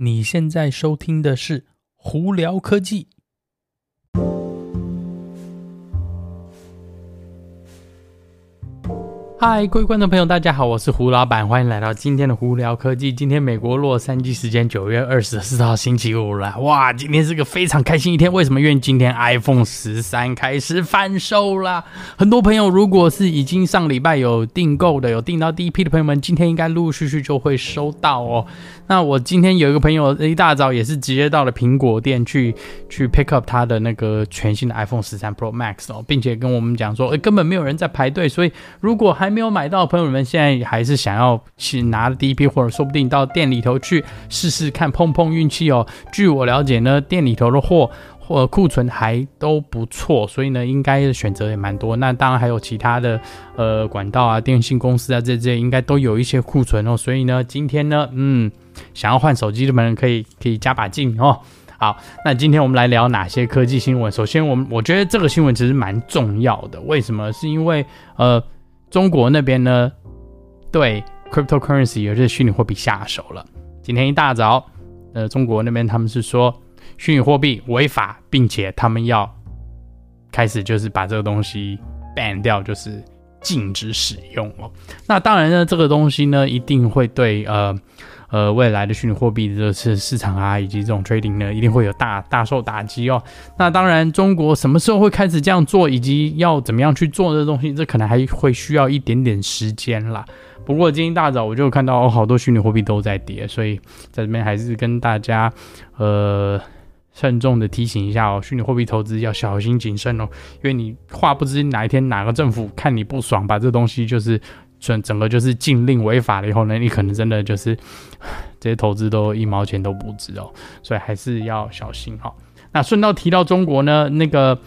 你现在收听的是《胡聊科技》。嗨，各位观众朋友，大家好，我是胡老板，欢迎来到今天的胡聊科技。今天美国洛杉矶时间九月二十四号星期五了，哇，今天是个非常开心一天。为什么？因为今天 iPhone 十三开始贩售啦。很多朋友如果是已经上礼拜有订购的，有订到第一批的朋友们，今天应该陆陆续续就会收到哦。那我今天有一个朋友一大早也是直接到了苹果店去去 pick up 他的那个全新的 iPhone 十三 Pro Max 哦，并且跟我们讲说，诶，根本没有人在排队，所以如果还还没有买到的朋友们，现在还是想要去拿第一批，或者说不定到店里头去试试看，碰碰运气哦。据我了解呢，店里头的货或库存还都不错，所以呢，应该选择也蛮多。那当然还有其他的呃管道啊、电信公司啊这些应该都有一些库存哦。所以呢，今天呢，嗯。想要换手机的朋友可以可以加把劲哦。好，那今天我们来聊哪些科技新闻？首先，我们我觉得这个新闻其实蛮重要的。为什么？是因为呃，中国那边呢对 cryptocurrency 也就是虚拟货币下手了。今天一大早，呃，中国那边他们是说虚拟货币违法，并且他们要开始就是把这个东西 ban 掉，就是禁止使用哦。那当然呢，这个东西呢一定会对呃。呃，未来的虚拟货币的这次市场啊，以及这种 trading 呢，一定会有大大受打击哦。那当然，中国什么时候会开始这样做，以及要怎么样去做这东西，这可能还会需要一点点时间啦。不过今天一大早我就看到好多虚拟货币都在跌，所以在这边还是跟大家呃慎重的提醒一下哦，虚拟货币投资要小心谨慎哦，因为你话不知哪一天哪个政府看你不爽，把这东西就是。整整个就是禁令违法了以后呢，你可能真的就是 这些投资都一毛钱都不值哦，所以还是要小心哈。那顺道提到中国呢，那个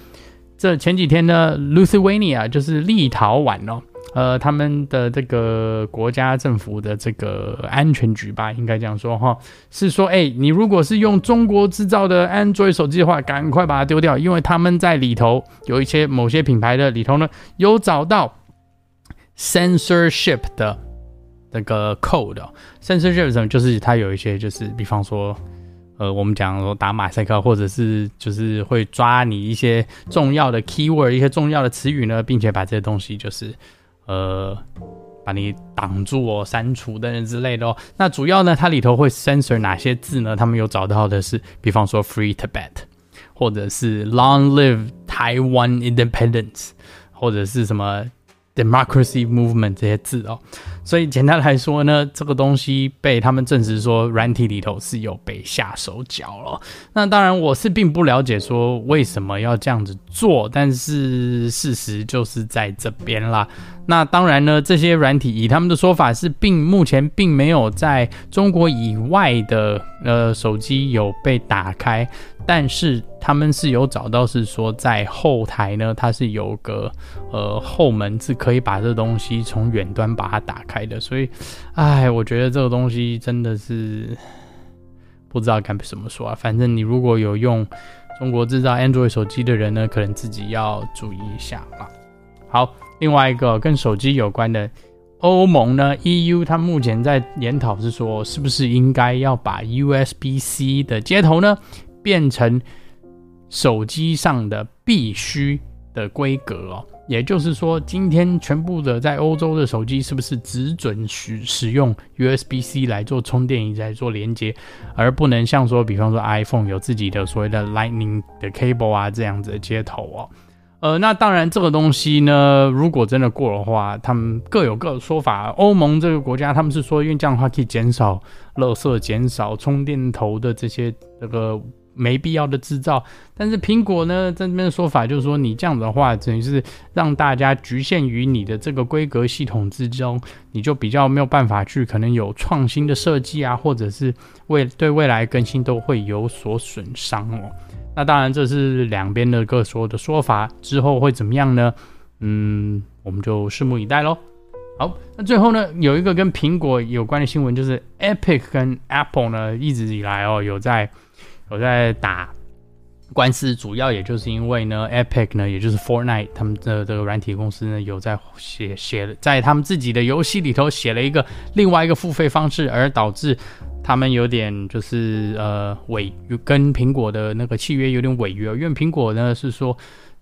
这前几天呢，Lithuania 就是立陶宛哦，呃，他们的这个国家政府的这个安全局吧，应该这样说哈，是说，哎，你如果是用中国制造的 Android 手机的话，赶快把它丢掉，因为他们在里头有一些某些品牌的里头呢，有找到。Censorship 的那个 code，censorship 什么？就是它有一些，就是比方说，呃，我们讲说打马赛克，或者是就是会抓你一些重要的 keyword，一些重要的词语呢，并且把这些东西就是呃把你挡住哦、删除等等之类的哦。那主要呢，它里头会 censor 哪些字呢？他们有找到的是，比方说 free Tibet，或者是 long live Taiwan independence，或者是什么。Democracy movement 这些字哦，所以简单来说呢，这个东西被他们证实说软体里头是有被下手脚了。那当然我是并不了解说为什么要这样子做，但是事实就是在这边啦。那当然呢，这些软体以他们的说法是并目前并没有在中国以外的呃手机有被打开。但是他们是有找到，是说在后台呢，它是有个呃后门是可以把这东西从远端把它打开的。所以，哎，我觉得这个东西真的是不知道该怎么说啊。反正你如果有用中国制造 Android 手机的人呢，可能自己要注意一下啦。好，另外一个跟手机有关的，欧盟呢，EU，它目前在研讨是说，是不是应该要把 USB-C 的接头呢？变成手机上的必须的规格哦，也就是说，今天全部的在欧洲的手机是不是只准使使用 USB-C 来做充电以及来做连接，而不能像说，比方说 iPhone 有自己的所谓的 Lightning 的 cable 啊这样子的接头哦。呃，那当然这个东西呢，如果真的过的话，他们各有各的说法。欧盟这个国家他们是说，因为这样的话可以减少垃圾，减少充电头的这些这个。没必要的制造，但是苹果呢，在这边的说法就是说，你这样子的话，等于是让大家局限于你的这个规格系统之中，你就比较没有办法去可能有创新的设计啊，或者是未对未来更新都会有所损伤哦。那当然这是两边的各说的说法，之后会怎么样呢？嗯，我们就拭目以待喽。好，那最后呢，有一个跟苹果有关的新闻，就是 Epic 跟 Apple 呢，一直以来哦有在。有在打官司主要也就是因为呢，Epic 呢，也就是 Fortnite 他们的这个软体公司呢，有在写写在他们自己的游戏里头写了一个另外一个付费方式，而导致他们有点就是呃违跟苹果的那个契约有点违约，因为苹果呢是说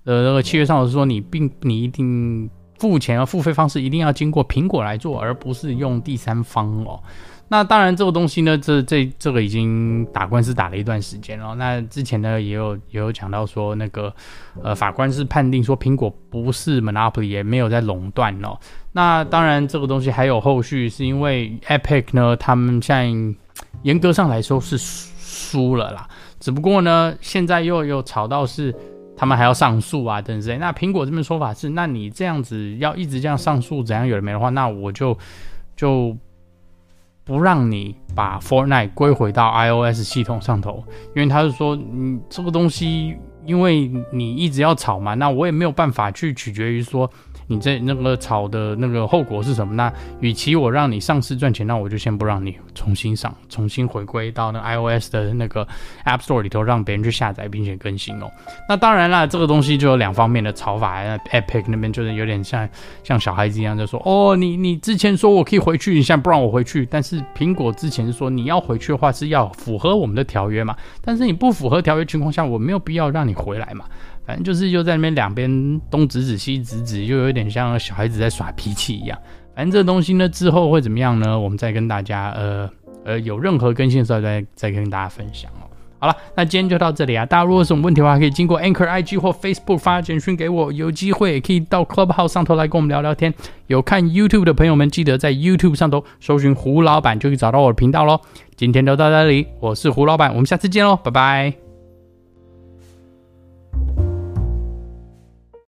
呃那个契约上是说你并你一定付钱啊付费方式一定要经过苹果来做，而不是用第三方哦。那当然，这个东西呢，这这这个已经打官司打了一段时间了。那之前呢，也有也有讲到说，那个呃，法官是判定说苹果不是 monopoly，也没有在垄断哦。那当然，这个东西还有后续，是因为 Epic 呢，他们现在严格上来说是输了啦。只不过呢，现在又有吵到是他们还要上诉啊等等。那苹果这边说法是，那你这样子要一直这样上诉，怎样有的没的话，那我就就。不让你把 Fortnite 归回到 iOS 系统上头，因为他是说，你这个东西，因为你一直要炒嘛，那我也没有办法去取决于说。你这那个炒的那个后果是什么？那与其我让你上市赚钱，那我就先不让你重新上，重新回归到那 iOS 的那个 App Store 里头，让别人去下载并且更新哦。那当然啦，这个东西就有两方面的炒法。那 Epic 那边就是有点像像小孩子一样，就说哦，你你之前说我可以回去，你现在不让我回去。但是苹果之前说你要回去的话是要符合我们的条约嘛，但是你不符合条约情况下，我没有必要让你回来嘛。反正就是又在那边两边东指指西指指，又有点像小孩子在耍脾气一样。反正这东西呢，之后会怎么样呢？我们再跟大家呃呃有任何更新的时候再再跟大家分享哦。好了，那今天就到这里啊。大家如果有什么问题的话，可以经过 Anchor IG 或 Facebook 发简讯给我。有机会也可以到 Clubhouse 上头来跟我们聊聊天。有看 YouTube 的朋友们，记得在 YouTube 上头搜寻胡老板，就可以找到我的频道喽。今天就到这里，我是胡老板，我们下次见喽，拜拜。